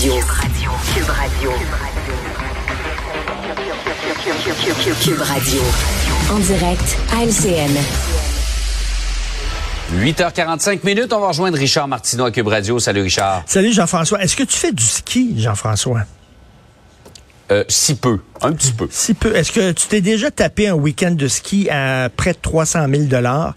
Radio. Cube Radio. Cube Radio. En direct à LCN. 8h45 minutes, on va rejoindre Richard Martineau à Cube Radio. Salut Richard. Salut Jean-François. Est-ce que tu fais du ski, Jean-François? Euh, si peu, un petit peu. Si peu. Est-ce que tu t'es déjà tapé un week-end de ski à près de 300 000 dollars?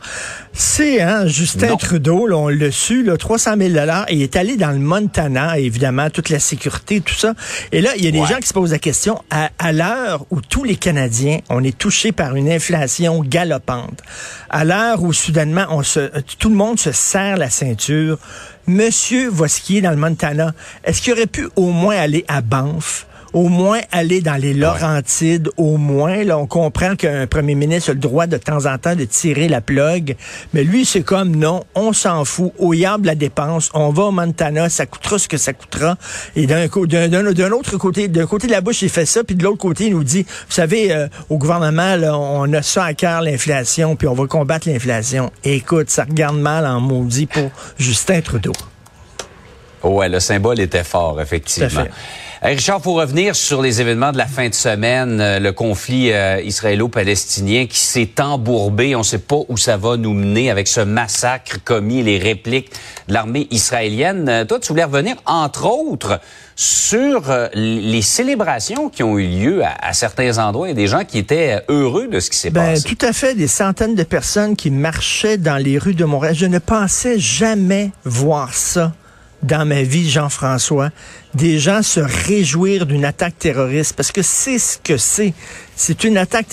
C'est hein, Justin Trudeau, là, on l'a su, là, 300 000 dollars. Il est allé dans le Montana, évidemment, toute la sécurité, tout ça. Et là, il y a des gens qui se posent la question à, à l'heure où tous les Canadiens, on est touchés par une inflation galopante, à l'heure où soudainement, on se, tout le monde se serre la ceinture. Monsieur va skier dans le Montana. Est-ce qu'il aurait pu au moins aller à Banff? Au moins aller dans les Laurentides, au moins. Là, on comprend qu'un premier ministre a le droit de temps en temps de tirer la plug. Mais lui, c'est comme non, on s'en fout. Au yard la dépense, on va au Montana, ça coûtera ce que ça coûtera. Et d'un d'un autre côté, d'un côté de la bouche, il fait ça, puis de l'autre côté, il nous dit, vous savez, euh, au gouvernement, là, on a ça à cœur, l'inflation, puis on va combattre l'inflation. Écoute, ça regarde mal en maudit pour Justin Trudeau. Ouais, le symbole était fort, effectivement. Richard, pour revenir sur les événements de la fin de semaine, euh, le conflit euh, israélo-palestinien qui s'est embourbé, on ne sait pas où ça va nous mener avec ce massacre commis, les répliques de l'armée israélienne. Euh, toi, tu voulais revenir, entre autres, sur les célébrations qui ont eu lieu à, certains endroits et des gens qui étaient heureux de ce qui s'est ben, passé. Tout à fait, des centaines de personnes qui marchaient dans les rues de Montréal. Je ne pensais jamais voir ça dans ma vie, Jean-François, des gens se réjouir d'une attaque terroriste parce que c'est ce que c'est. C'est une attaque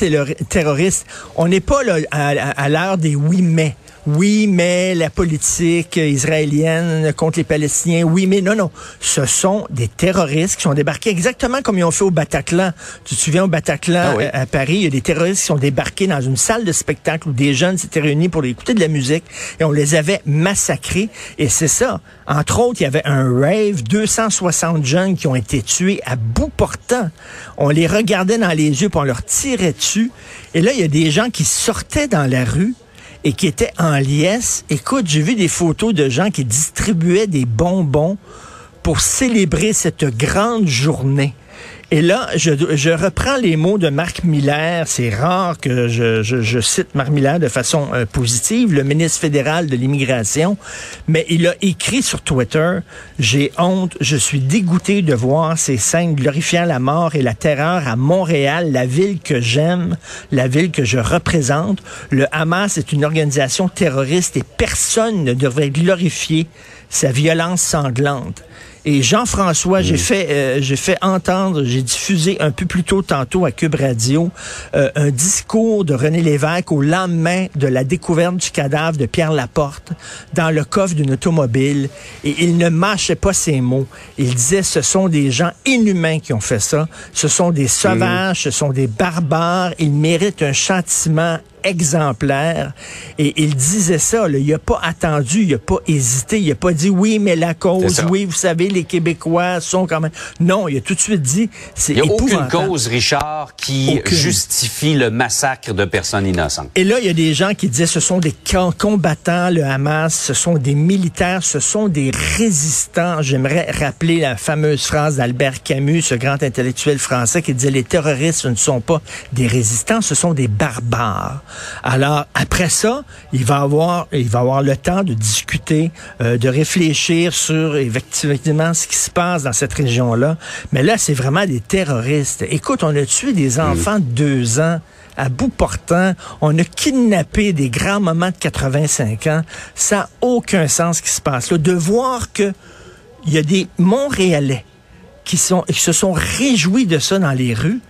terroriste. On n'est pas là à, l'heure des oui mais oui, mais la politique israélienne contre les Palestiniens, oui, mais non, non. Ce sont des terroristes qui sont débarqués exactement comme ils ont fait au Bataclan. Tu te souviens au Bataclan ah à, Paris, il y a des terroristes qui sont débarqués dans une salle de spectacle où des jeunes s'étaient réunis pour écouter de la musique et on les avait massacrés. Et c'est ça. Entre autres, il y avait un rave, 260 jeunes qui ont été tués à bout portant. On les regardait dans les yeux, puis on leur tirait dessus. Et là, il y a des gens qui sortaient dans la rue et qui était en liesse. Écoute, j'ai vu des photos de gens qui distribuaient des bonbons pour célébrer cette grande journée. Et là, je, je, reprends les mots de Marc Miller. C'est rare que je, cite Marc Miller de façon euh, positive, le ministre fédéral de l'immigration, mais il a écrit sur Twitter, j'ai honte, je suis dégoûté de voir ces scènes glorifiant la mort et la terreur à Montréal, la ville que j'aime, la ville que je représente. Le Hamas est une organisation terroriste et personne ne devrait glorifier sa violence sanglante. Et Jean-François, j'ai fait, euh, j'ai fait entendre, j'ai diffusé un peu plus tôt tantôt à Cube Radio euh, un discours de René Lévesque au lendemain de la découverte du cadavre de Pierre Laporte dans le coffre d'une automobile. Et il ne mâchait pas ses mots. Il disait ce sont des gens inhumains qui ont fait ça. Ce sont des sauvages, ce sont des barbares. Ils méritent un châtiment exemplaire. Et il disait ça, là, il n'a pas attendu, il n'a pas hésité, il n'a pas dit oui, mais la cause, oui, vous savez, les Québécois sont quand même... Non, il a tout de suite dit, c'est Il n'y a aucune cause, Richard, qui justifie le massacre de personnes innocentes. Et là, il y a des gens qui disaient ce sont des combattants, le Hamas, ce sont des militaires, ce sont des résistants. J'aimerais rappeler la fameuse phrase d'Albert Camus, ce grand intellectuel français, qui disait les terroristes ne sont pas des résistants, ce sont des barbares. Alors après ça, il va avoir, il va avoir le temps de discuter, euh, de réfléchir sur effectivement ce qui se passe dans cette région-là. Mais là, c'est vraiment des terroristes. Écoute, on a tué des enfants de deux ans à bout portant. On a kidnappé des grands-mamans de 85 ans. Ça n'a aucun sens ce qui se passe là. De voir que il y a des Montréalais qui, sont, qui se sont réjouis de ça dans les rues.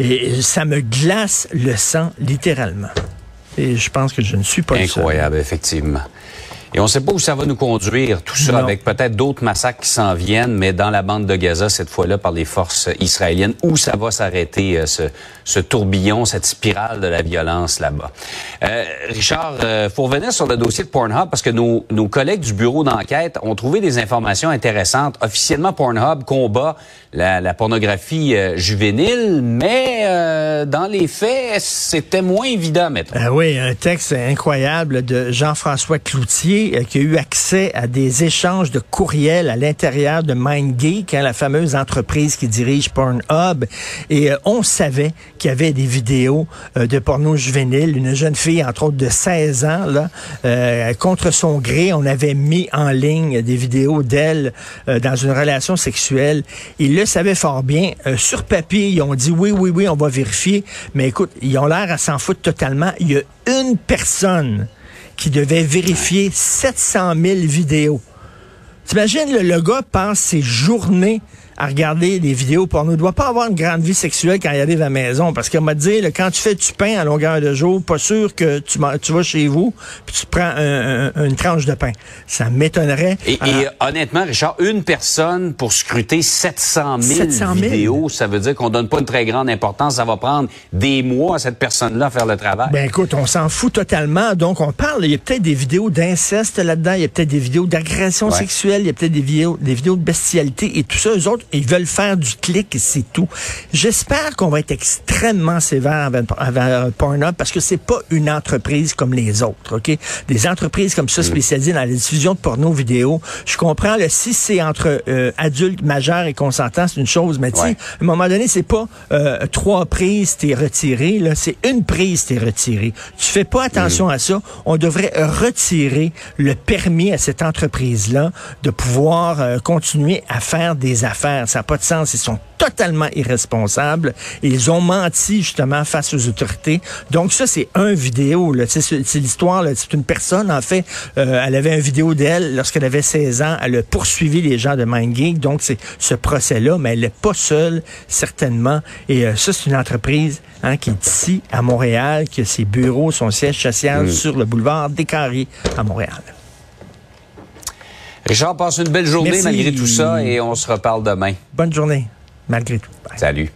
Et ça me glace le sang, littéralement. Et je pense que je ne suis pas Incroyable, effectivement. Et on ne sait pas où ça va nous conduire, tout ça, avec peut-être d'autres massacres qui s'en viennent, mais dans la bande de Gaza, cette fois-là, par les forces israéliennes, où ça va s'arrêter, euh, ce, ce, tourbillon, cette spirale de la violence là-bas? Euh, Richard, euh, faut revenir sur le dossier de Pornhub, parce que nos, nos collègues du bureau d'enquête ont trouvé des informations intéressantes. Officiellement, Pornhub combat la, la pornographie euh, juvénile, mais dans les faits, c'était moins évident, mettons. oui, un texte incroyable de Jean-François Cloutier euh, qu'il y a eu accès à des échanges de courriels à l'intérieur de MindGeek, hein, la fameuse entreprise qui dirige Pornhub. Et euh, on savait qu'il y avait des vidéos euh, de porno juvénile. Une jeune fille, entre autres de 16 ans, là, contre son gré, on avait mis en ligne des vidéos d'elle dans une relation sexuelle. Ils le savaient fort bien. sur papier, ils ont dit oui, oui, oui, on va vérifier. Mais écoute, ils ont l'air à s'en foutre totalement. Il y a une personne qui devait vérifier 700 000 vidéos. T'imagines, le, le gars passe ses journées à regarder des vidéos porno. Il ne doit pas avoir une grande vie sexuelle quand il arrive à la maison. Parce qu'on m'a dit, quand tu fais du pain à longueur de jour, pas sûr que tu, tu vas chez vous puis tu prends une tranche de pain. Ça m'étonnerait. Et, honnêtement, Richard, une personne pour scruter 700 000, vidéos, ça veut dire qu'on donne pas une très grande importance. Ça va prendre des mois à cette personne-là à faire le travail. Ben écoute, on s'en fout totalement. Donc, on parle, il y a peut-être des vidéos d'inceste là-dedans, il y a peut-être des vidéos d'agression sexuelle, il y a peut-être des vidéos, des vidéos de bestialité et tout ça. Eux autres, ils veulent faire du clic et c'est tout. J'espère qu'on va être extrêmement sévère avec, Pornhub parce que c'est pas une entreprise comme les autres, OK? Des entreprises comme ça spécialisées dans la diffusion de porno vidéo. Je comprends, le si c'est entre euh, adultes majeurs et consentants, c'est une chose, mais tu à un moment donné, c'est pas euh, trois prises, t'es retiré, là, c'est une prise, t'es retiré. Tu fais pas attention mm. à ça. On devrait retirer le permis à cette entreprise-là de pouvoir euh, continuer à faire des affaires ça n'a pas de sens. Ils sont totalement irresponsables. ils ont menti justement face aux autorités. Donc ça, c'est un vidéo. C'est l'histoire. C'est une personne, en fait, euh, elle avait une vidéo d'elle lorsqu'elle avait 16 ans. Elle a poursuivi les gens de MindGeek. Donc c'est ce procès-là, mais elle n'est pas seule, certainement. Et euh, ça, c'est une entreprise hein, qui est ici, à Montréal, qui a ses bureaux, son siège social mm. sur le boulevard des Carrés à Montréal. Richard, passe une belle journée malgré tout ça et on se reparle demain. Bonne journée, malgré tout. Salut.